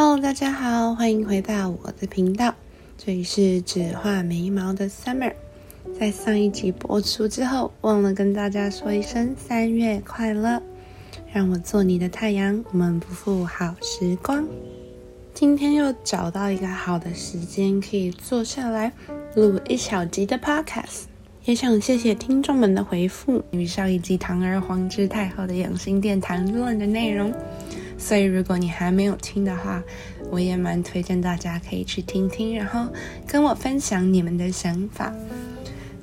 Hello，大家好，欢迎回到我的频道。这里是只画眉毛的 Summer。在上一集播出之后，忘了跟大家说一声三月快乐。让我做你的太阳，我们不负好时光。今天又找到一个好的时间，可以坐下来录一小集的 Podcast。也想谢谢听众们的回复，与上一集堂而皇之太后的养心殿谈论的内容。所以，如果你还没有听的话，我也蛮推荐大家可以去听听，然后跟我分享你们的想法。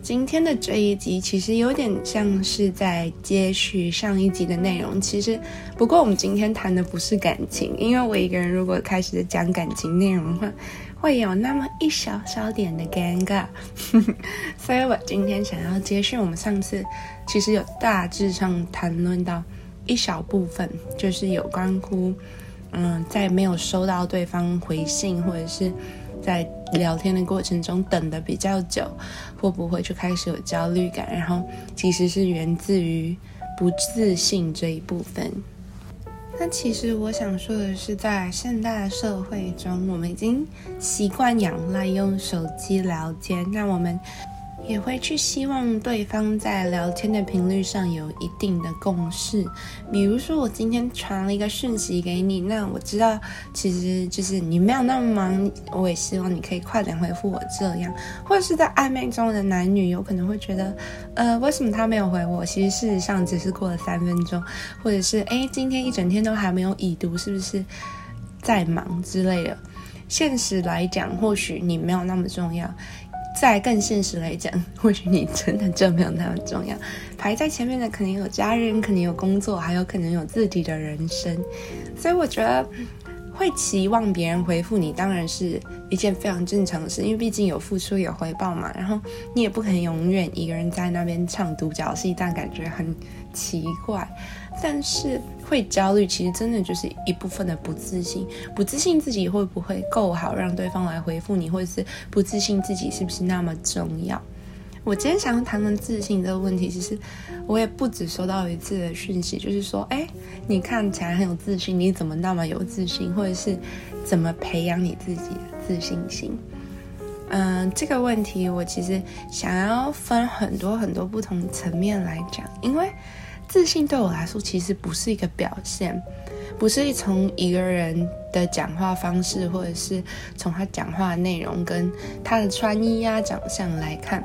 今天的这一集其实有点像是在接续上一集的内容，其实不过我们今天谈的不是感情，因为我一个人如果开始讲感情内容的话，会有那么一小小点的尴尬，所以我今天想要接续我们上次其实有大致上谈论到。一小部分就是有关乎，嗯，在没有收到对方回信，或者是在聊天的过程中等的比较久，会不会就开始有焦虑感？然后其实是源自于不自信这一部分。那其实我想说的是，在现代社会中，我们已经习惯仰赖用手机聊天，那我们。也会去希望对方在聊天的频率上有一定的共识，比如说我今天传了一个讯息给你，那我知道其实就是你没有那么忙，我也希望你可以快点回复我这样，或者是在暧昧中的男女有可能会觉得，呃，为什么他没有回我？其实事实上只是过了三分钟，或者是哎，今天一整天都还没有已读，是不是在忙之类的？现实来讲，或许你没有那么重要。再更现实来讲，或许你真的就没有那么重要。排在前面的可能有家人，可能有工作，还有可能有自己的人生。所以我觉得会期望别人回复你，当然是一件非常正常的事，因为毕竟有付出有回报嘛。然后你也不可能永远一个人在那边唱独角戏，但感觉很奇怪。但是会焦虑，其实真的就是一部分的不自信，不自信自己会不会够好，让对方来回复你，或者是不自信自己是不是那么重要。我今天想要谈论自信这个问题，其实我也不止收到一次的讯息，就是说，哎，你看起来很有自信，你怎么那么有自信，或者是怎么培养你自己的自信心？嗯，这个问题我其实想要分很多很多不同层面来讲，因为。自信对我来说，其实不是一个表现，不是从一个人的讲话方式，或者是从他讲话的内容跟他的穿衣呀、长相来看，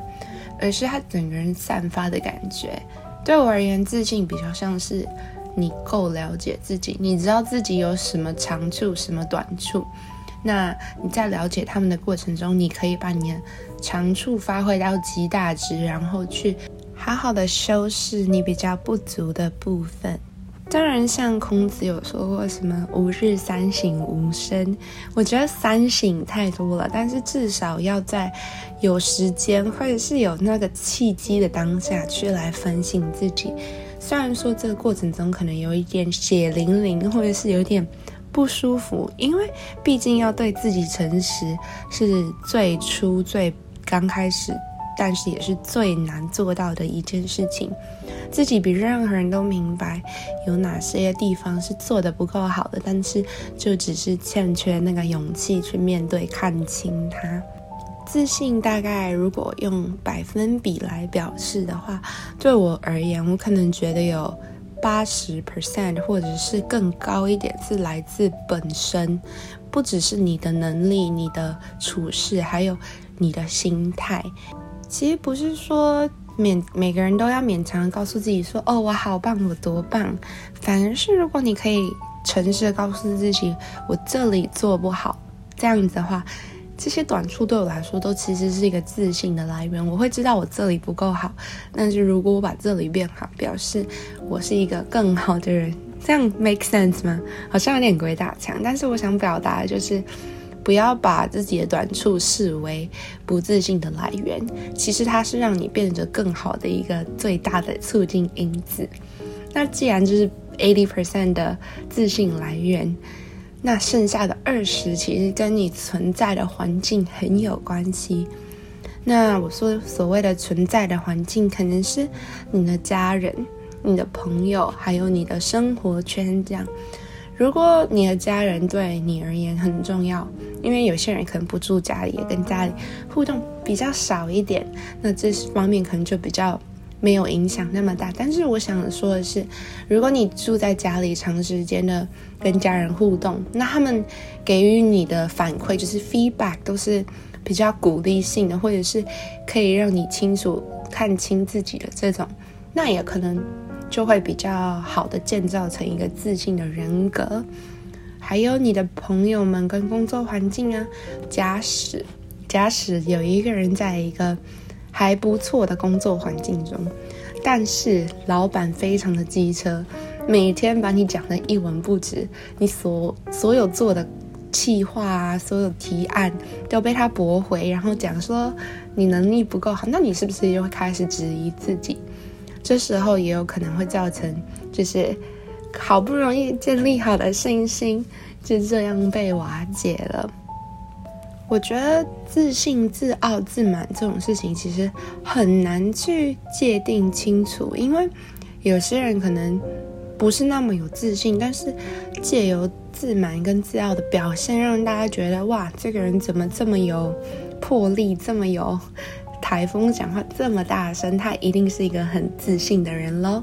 而是他整个人散发的感觉。对我而言，自信比较像是你够了解自己，你知道自己有什么长处、什么短处。那你在了解他们的过程中，你可以把你的长处发挥到极大值，然后去。好好的修饰你比较不足的部分。当然，像孔子有说过什么“吾日三省吾身”，我觉得三省太多了，但是至少要在有时间或者是有那个契机的当下去来反省自己。虽然说这个过程中可能有一点血淋淋，或者是有点不舒服，因为毕竟要对自己诚实是最初最刚开始。但是也是最难做到的一件事情，自己比任何人都明白有哪些地方是做的不够好的，但是就只是欠缺那个勇气去面对、看清它。自信大概如果用百分比来表示的话，对我而言，我可能觉得有八十 percent 或者是更高一点是来自本身，不只是你的能力、你的处事，还有你的心态。其实不是说勉每个人都要勉强告诉自己说哦我好棒我多棒，反而是如果你可以诚实的告诉自己我这里做不好，这样子的话，这些短处对我来说都其实是一个自信的来源。我会知道我这里不够好，但是如果我把这里变好，表示我是一个更好的人，这样 make sense 吗？好像有点鬼打墙，但是我想表达的就是。不要把自己的短处视为不自信的来源，其实它是让你变得更好的一个最大的促进因子。那既然就是 eighty percent 的自信来源，那剩下的二十其实跟你存在的环境很有关系。那我说所谓的存在的环境，可能是你的家人、你的朋友，还有你的生活圈这样。如果你的家人对你而言很重要，因为有些人可能不住家里，也跟家里互动比较少一点，那这方面可能就比较没有影响那么大。但是我想说的是，如果你住在家里，长时间的跟家人互动，那他们给予你的反馈就是 feedback 都是比较鼓励性的，或者是可以让你清楚看清自己的这种，那也可能。就会比较好的建造成一个自信的人格，还有你的朋友们跟工作环境啊。假使假使有一个人在一个还不错的工作环境中，但是老板非常的机车，每天把你讲的一文不值，你所所有做的企划啊，所有提案都被他驳回，然后讲说你能力不够好，那你是不是又会开始质疑自己？这时候也有可能会造成，就是好不容易建立好的信心就这样被瓦解了。我觉得自信、自傲、自满这种事情其实很难去界定清楚，因为有些人可能不是那么有自信，但是借由自满跟自傲的表现，让大家觉得哇，这个人怎么这么有魄力，这么有。台风讲话这么大声，他一定是一个很自信的人喽。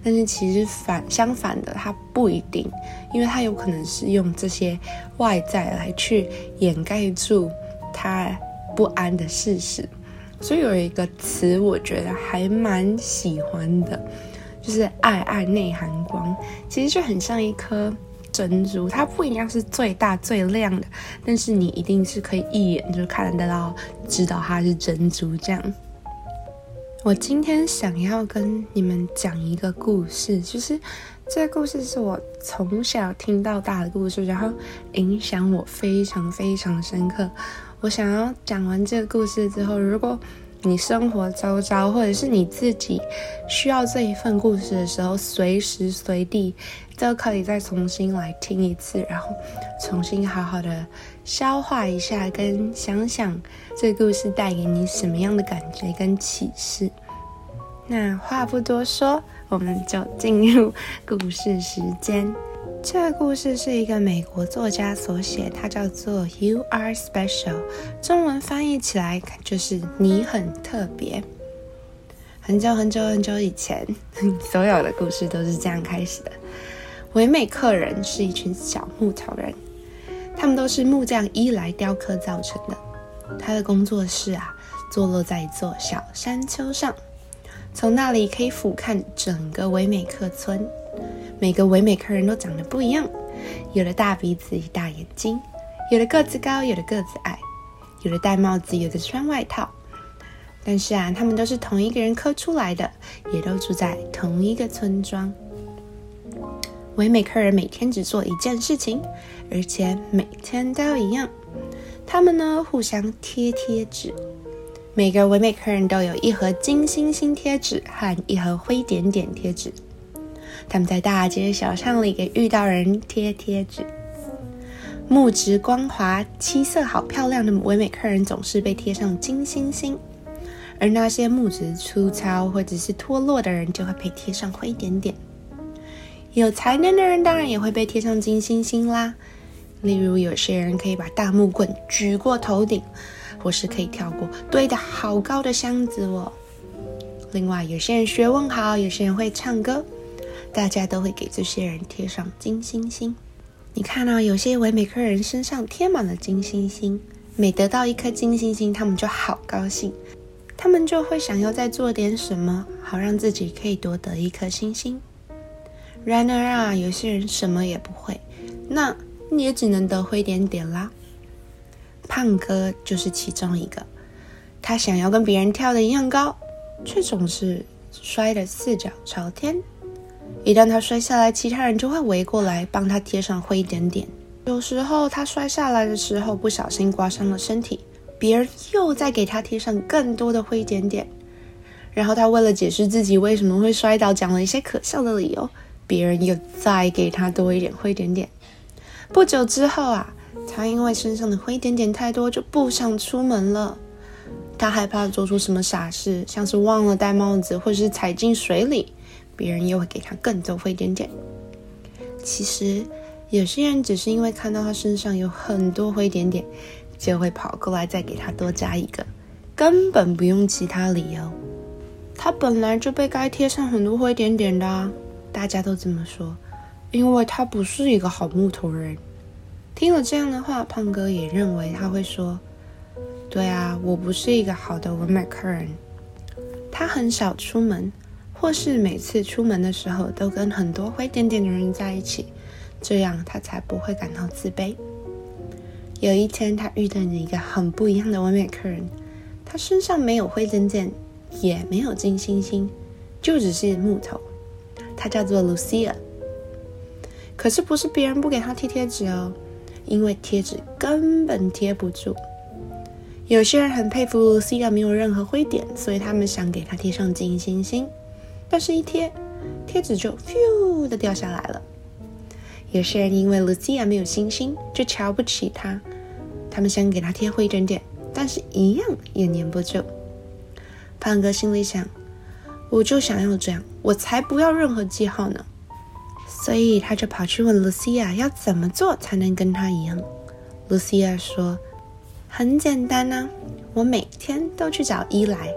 但是其实反相反的，他不一定，因为他有可能是用这些外在来去掩盖住他不安的事实。所以有一个词，我觉得还蛮喜欢的，就是“爱爱内含光”，其实就很像一颗。珍珠，它不一定是最大最亮的，但是你一定是可以一眼就看得到，知道它是珍珠。这样，我今天想要跟你们讲一个故事，就是这个故事是我从小听到大的故事，然后影响我非常非常深刻。我想要讲完这个故事之后，如果你生活周遭，或者是你自己需要这一份故事的时候，随时随地都可以再重新来听一次，然后重新好好的消化一下，跟想想这故事带给你什么样的感觉跟启示。那话不多说，我们就进入故事时间。这个故事是一个美国作家所写，它叫做《You Are Special》，中文翻译起来就是“你很特别”。很久很久很久以前，所有的故事都是这样开始的。唯美客人是一群小木头人，他们都是木匠伊来雕刻造成的。他的工作室啊，坐落在一座小山丘上，从那里可以俯瞰整个唯美客村。每个唯美客人都长得不一样，有的大鼻子、大眼睛，有的个子高，有的个子矮，有的戴帽子，有的穿外套。但是啊，他们都是同一个人刻出来的，也都住在同一个村庄。唯美客人每天只做一件事情，而且每天都一样。他们呢，互相贴贴纸。每个唯美客人都有一盒金星星贴纸和一盒灰点点贴纸。他们在大街小巷里给遇到人贴贴纸，木质光滑、漆色好漂亮的唯美客人总是被贴上金星星，而那些木质粗糙或者是脱落的人就会被贴上灰点点。有才能的人当然也会被贴上金星星啦，例如有些人可以把大木棍举过头顶，或是可以跳过堆得好高的箱子哦。另外，有些人学问好，有些人会唱歌。大家都会给这些人贴上金星星。你看到有些唯美客人身上贴满了金星星，每得到一颗金星星，他们就好高兴，他们就会想要再做点什么，好让自己可以多得一颗星星。然而啊，有些人什么也不会，那你也只能得灰点点啦。胖哥就是其中一个，他想要跟别人跳的一样高，却总是摔得四脚朝天。一旦他摔下来，其他人就会围过来帮他贴上灰点点。有时候他摔下来的时候不小心刮伤了身体，别人又在给他贴上更多的灰点点。然后他为了解释自己为什么会摔倒，讲了一些可笑的理由，别人又再给他多一点灰点点。不久之后啊，他因为身上的灰点点太多，就不想出门了。他害怕做出什么傻事，像是忘了戴帽子，或是踩进水里。别人又会给他更多灰点点。其实有些人只是因为看到他身上有很多灰点点，就会跑过来再给他多加一个，根本不用其他理由。他本来就被该贴上很多灰点点的，大家都这么说，因为他不是一个好木头人。听了这样的话，胖哥也认为他会说：“对啊，我不是一个好的完美客人。”他很少出门，或是每次出门的时候都跟很多灰点点的人在一起。这样他才不会感到自卑。有一天，他遇到了一个很不一样的完美客人，他身上没有灰点点，也没有金星星，就只是木头。他叫做 Lucia。可是不是别人不给他贴贴纸哦，因为贴纸根本贴不住。有些人很佩服 Lucia 没有任何灰点，所以他们想给她贴上金星星，但是一贴，贴纸就咻的掉下来了。有些人因为 Lucia 没有星星，就瞧不起她。他们想给她贴灰点点，但是一样也粘不住。胖哥心里想：“我就想要这样，我才不要任何记号呢。”所以他就跑去问 Lucia 要怎么做才能跟他一样。Lucia 说：“很简单呐，我每天都去找伊莱。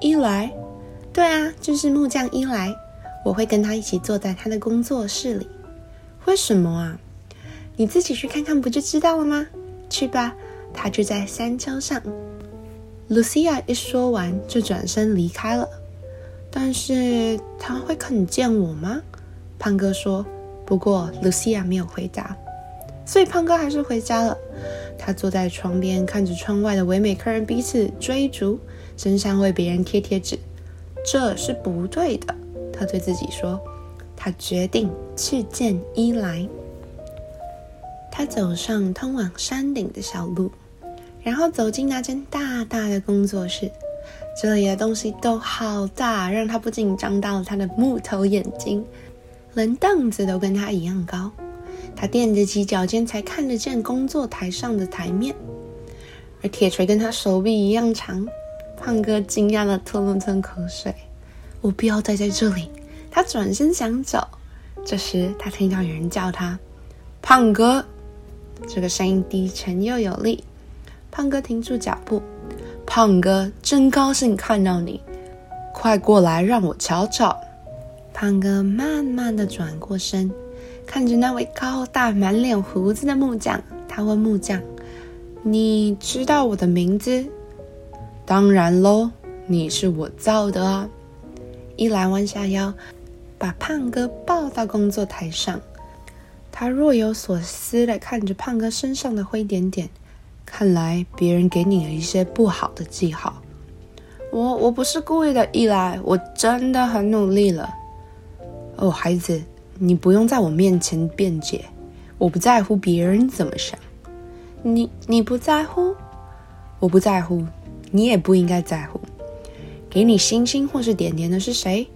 伊莱，对啊，就是木匠伊莱。我会跟他一起坐在他的工作室里。”为什么啊？你自己去看看不就知道了吗？去吧，他就在山丘上。Lucia 一说完就转身离开了。但是他会肯见我吗？胖哥说。不过露西亚没有回答，所以胖哥还是回家了。他坐在窗边，看着窗外的唯美客人彼此追逐，身上为别人贴贴纸，这是不对的。他对自己说。他决定去见伊莱。他走上通往山顶的小路，然后走进那间大大的工作室。这里的东西都好大，让他不禁张大了他的木头眼睛。连凳子都跟他一样高。他踮着起脚尖才看得见工作台上的台面，而铁锤跟他手臂一样长。胖哥惊讶的吞了吞口水：“我不要待在这里。”他转身想走，这时他听到有人叫他：“胖哥。”这个声音低沉又有力。胖哥停住脚步：“胖哥，真高兴看到你，快过来让我瞧瞧。”胖哥慢慢的转过身，看着那位高大、满脸胡子的木匠，他问木匠：“你知道我的名字？”“当然喽，你是我造的啊。”伊莱弯下腰。把胖哥抱到工作台上，他若有所思地看着胖哥身上的灰点点。看来别人给你了一些不好的记号。我我不是故意的，一来，我真的很努力了。哦，孩子，你不用在我面前辩解，我不在乎别人怎么想。你你不在乎？我不在乎，你也不应该在乎。给你星星或是点点的是谁？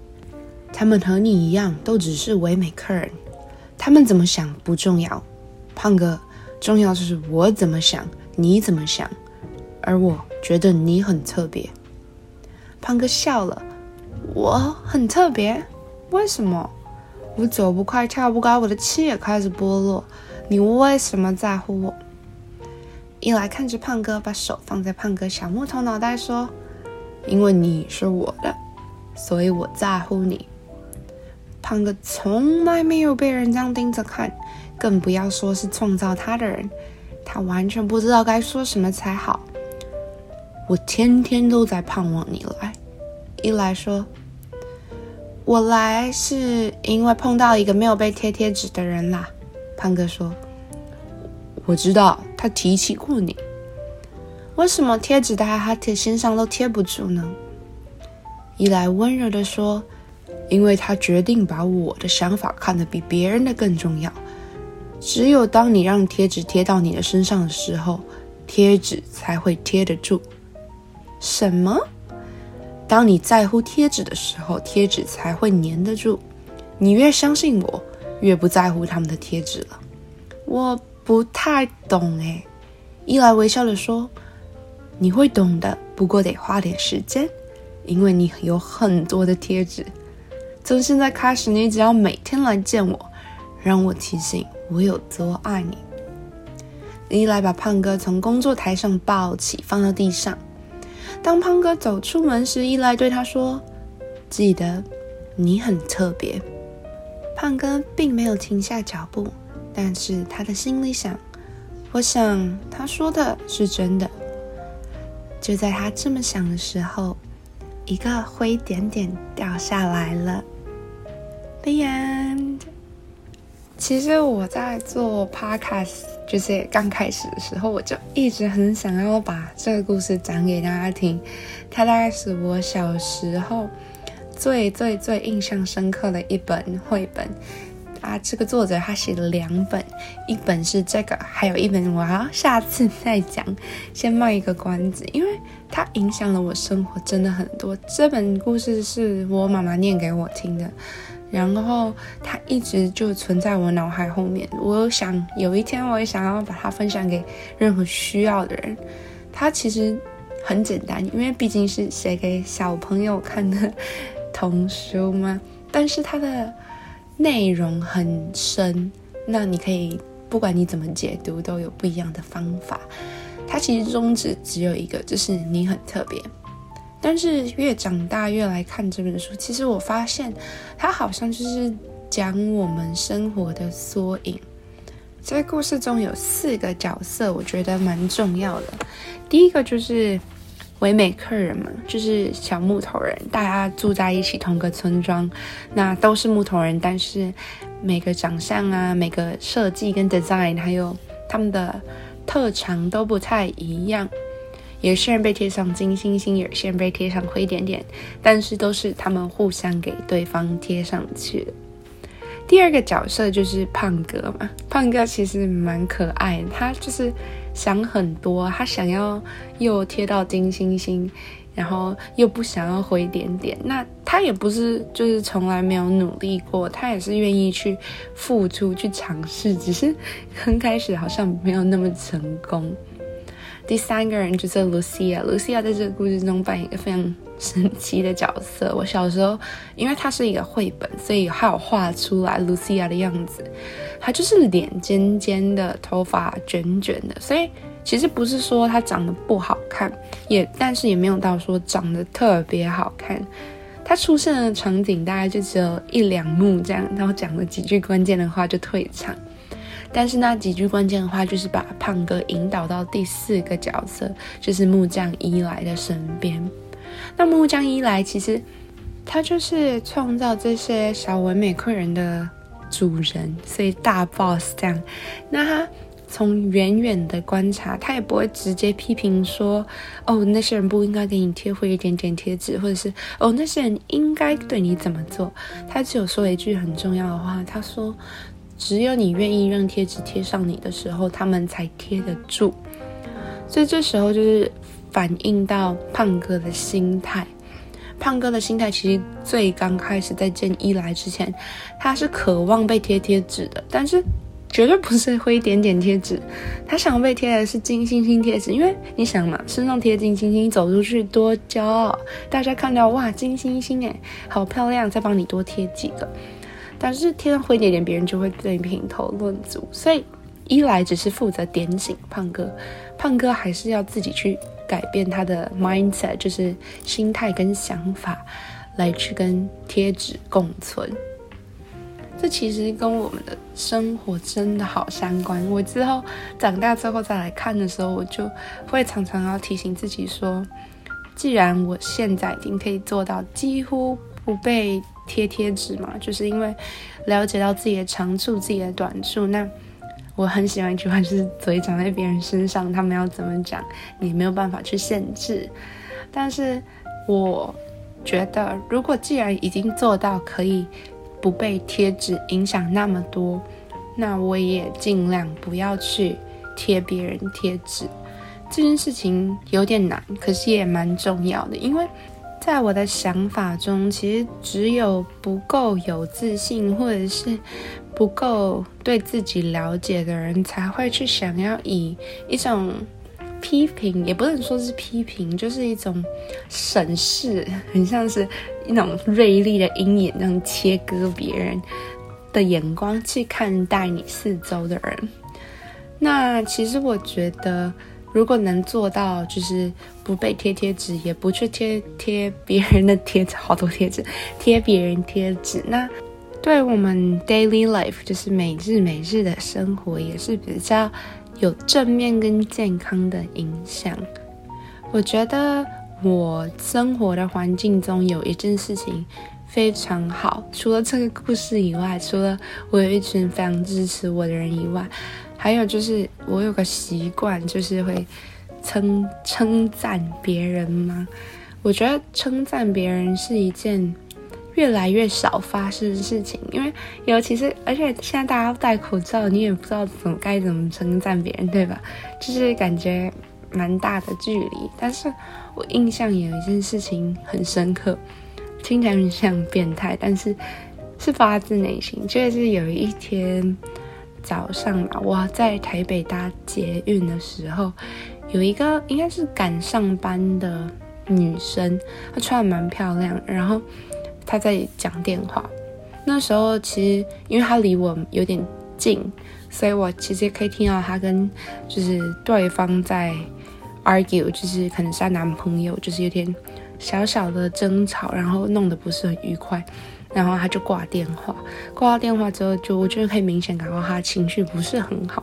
他们和你一样，都只是唯美客人。他们怎么想不重要，胖哥，重要的是我怎么想，你怎么想。而我觉得你很特别。胖哥笑了，我很特别？为什么？我走不快，跳不高，我的气也开始剥落。你为什么在乎我？一来看着胖哥，把手放在胖哥小木头脑袋说：“因为你是我的，所以我在乎你。”胖哥从来没有被人这样盯着看，更不要说是创造他的人。他完全不知道该说什么才好。我天天都在盼望你来。一来说，我来是因为碰到一个没有被贴贴纸的人啦。胖哥说，我知道他提起过你。为什么贴纸在他贴身上都贴不住呢？一来温柔的说。因为他决定把我的想法看得比别人的更重要。只有当你让贴纸贴到你的身上的时候，贴纸才会贴得住。什么？当你在乎贴纸的时候，贴纸才会粘得住。你越相信我，越不在乎他们的贴纸了。我不太懂哎。伊莱微笑着说：“你会懂的，不过得花点时间，因为你有很多的贴纸。”从现在开始，你只要每天来见我，让我提醒我有多爱你。”伊莱把胖哥从工作台上抱起，放到地上。当胖哥走出门时，伊莱对他说：“记得，你很特别。”胖哥并没有停下脚步，但是他的心里想：“我想他说的是真的。”就在他这么想的时候，一个灰点点掉下来了。The end。其实我在做 podcast，就是刚开始的时候，我就一直很想要把这个故事讲给大家听。它大概是我小时候最最最印象深刻的一本绘本。啊，这个作者他写了两本，一本是这个，还有一本我要下次再讲，先卖一个关子，因为它影响了我生活真的很多。这本故事是我妈妈念给我听的，然后它一直就存在我脑海后面。我想有一天我也想要把它分享给任何需要的人。它其实很简单，因为毕竟是写给小朋友看的童书嘛，但是它的。内容很深，那你可以不管你怎么解读，都有不一样的方法。它其实宗旨只有一个，就是你很特别。但是越长大越来看这本书，其实我发现它好像就是讲我们生活的缩影。在故事中有四个角色，我觉得蛮重要的。第一个就是。唯美客人嘛，就是小木头人，大家住在一起，同个村庄，那都是木头人，但是每个长相啊，每个设计跟 design，还有他们的特长都不太一样。有些人被贴上金星星，有些人被贴上灰点点，但是都是他们互相给对方贴上去的。第二个角色就是胖哥嘛，胖哥其实蛮可爱，他就是想很多，他想要又贴到金星星，然后又不想要灰点点。那他也不是就是从来没有努力过，他也是愿意去付出去尝试，只是刚开始好像没有那么成功。第三个人就是 Lucia，Lucia 在这个故事中扮演一个非常神奇的角色。我小时候，因为它是一个绘本，所以还有画出来 Lucia 的样子。她就是脸尖尖的，头发卷卷的，所以其实不是说她长得不好看，也但是也没有到说长得特别好看。她出现的场景大概就只有一两幕这样，然后讲了几句关键的话就退场。但是那几句关键的话，就是把胖哥引导到第四个角色，就是木匠伊莱的身边。那木匠伊莱其实他就是创造这些小唯美客人的主人，所以大 boss 这样。那他从远远的观察，他也不会直接批评说：“哦，那些人不应该给你贴灰一点点贴纸，或者是哦，那些人应该对你怎么做。”他只有说一句很重要的话，他说。只有你愿意让贴纸贴上你的时候，他们才贴得住。所以这时候就是反映到胖哥的心态。胖哥的心态其实最刚开始在见伊来之前，他是渴望被贴贴纸的，但是绝对不是灰点点贴纸。他想被贴的是金星星贴纸，因为你想嘛，身上贴金星星，走出去多骄傲。大家看到哇，金星星哎，好漂亮，再帮你多贴几个。但是贴上灰点点，别人就会对你评头论足。所以一来只是负责点醒胖哥，胖哥还是要自己去改变他的 mindset，就是心态跟想法，来去跟贴纸共存。这其实跟我们的生活真的好相关。我之后长大之后再来看的时候，我就会常常要提醒自己说，既然我现在已经可以做到几乎不被。贴贴纸嘛，就是因为了解到自己的长处、自己的短处。那我很喜欢一句话，就是嘴长在别人身上，他们要怎么讲，你没有办法去限制。但是我觉得，如果既然已经做到可以不被贴纸影响那么多，那我也尽量不要去贴别人贴纸。这件事情有点难，可是也蛮重要的，因为。在我的想法中，其实只有不够有自信，或者是不够对自己了解的人，才会去想要以一种批评，也不能说是批评，就是一种审视，很像是一种锐利的鹰眼那样切割别人的眼光去看待你四周的人。那其实我觉得，如果能做到，就是不被贴贴纸，也不去贴贴别人的贴纸，好多贴纸，贴别人贴纸，那对我们 daily life，就是每日每日的生活，也是比较有正面跟健康的影响。我觉得我生活的环境中有一件事情。非常好，除了这个故事以外，除了我有一群非常支持我的人以外，还有就是我有个习惯，就是会称称赞别人吗？我觉得称赞别人是一件越来越少发生的事情，因为尤其是而且现在大家戴口罩，你也不知道怎么该怎么称赞别人，对吧？就是感觉蛮大的距离。但是我印象有一件事情很深刻。听起来很像变态，但是是发自内心。就是有一天早上嘛，我在台北搭捷运的时候，有一个应该是赶上班的女生，她穿的蛮漂亮，然后她在讲电话。那时候其实因为她离我有点近，所以我其实可以听到她跟就是对方在 argue，就是可能是她男朋友，就是有点。小小的争吵，然后弄得不是很愉快，然后他就挂电话。挂到电话之后，就我觉得可以明显感到他情绪不是很好。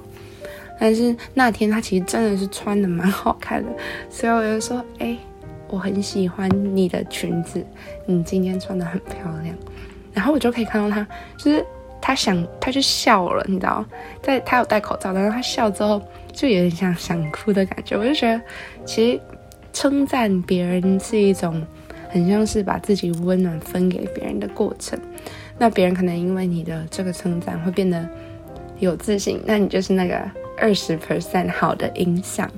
但是那天他其实真的是穿的蛮好看的，所以我就说：“哎，我很喜欢你的裙子，你今天穿的很漂亮。”然后我就可以看到他，就是他想，他就笑了，你知道，在他有戴口罩，然后他笑之后，就有点像想哭的感觉。我就觉得，其实。称赞别人是一种很像是把自己温暖分给别人的过程，那别人可能因为你的这个称赞会变得有自信，那你就是那个二十 percent 好的影响。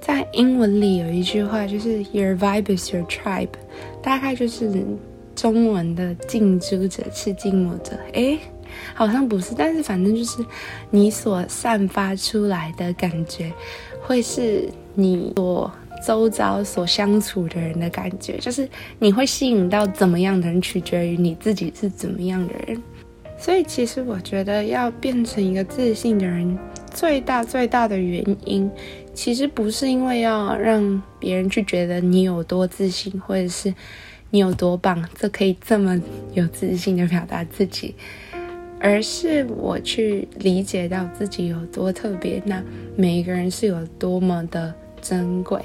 在英文里有一句话就是 Your vibe is your tribe，大概就是中文的近朱者赤，近墨者黑，好像不是，但是反正就是你所散发出来的感觉会是你所。周遭所相处的人的感觉，就是你会吸引到怎么样的人，取决于你自己是怎么样的人。所以，其实我觉得要变成一个自信的人，最大最大的原因，其实不是因为要让别人去觉得你有多自信，或者是你有多棒，这可以这么有自信的表达自己，而是我去理解到自己有多特别，那每一个人是有多么的。珍贵，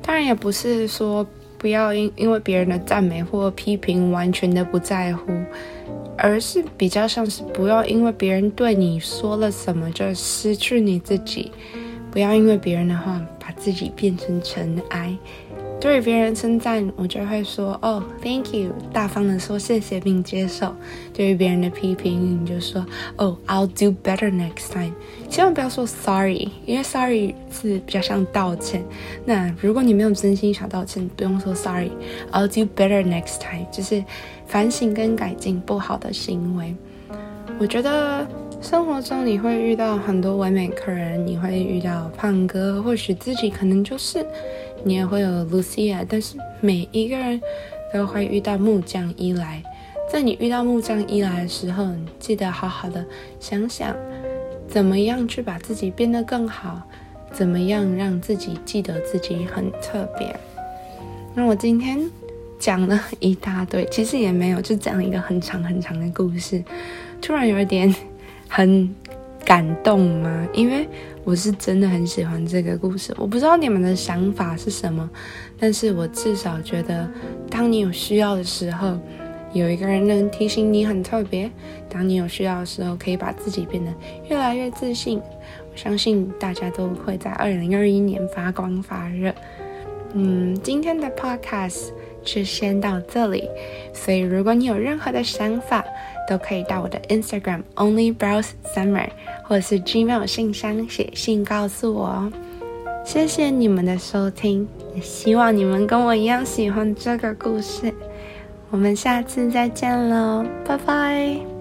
当然也不是说不要因因为别人的赞美或批评完全的不在乎，而是比较像是不要因为别人对你说了什么就失去你自己，不要因为别人的话把自己变成尘埃。对于别人称赞，我就会说哦，Thank you，大方的说谢谢并接受。对于别人的批评，你就说哦，I'll do better next time。千万不要说 Sorry，因为 Sorry 是比较像道歉。那如果你没有真心想道歉，不用说 Sorry，I'll do better next time，就是反省跟改进不好的行为。我觉得生活中你会遇到很多完美客人，你会遇到胖哥，或许自己可能就是。你也会有 Lucia，但是每一个人都会遇到木匠伊莱。在你遇到木匠伊莱的时候，记得好好的想想，怎么样去把自己变得更好，怎么样让自己记得自己很特别。那我今天讲了一大堆，其实也没有，就讲一个很长很长的故事，突然有一点很。感动吗？因为我是真的很喜欢这个故事。我不知道你们的想法是什么，但是我至少觉得，当你有需要的时候，有一个人能提醒你很特别。当你有需要的时候，可以把自己变得越来越自信。我相信大家都会在二零二一年发光发热。嗯，今天的 podcast 就先到这里。所以，如果你有任何的想法，都可以到我的 Instagram Only Browse Summer。或是 Gmail 信箱写信告诉我哦，谢谢你们的收听，也希望你们跟我一样喜欢这个故事。我们下次再见喽，拜拜。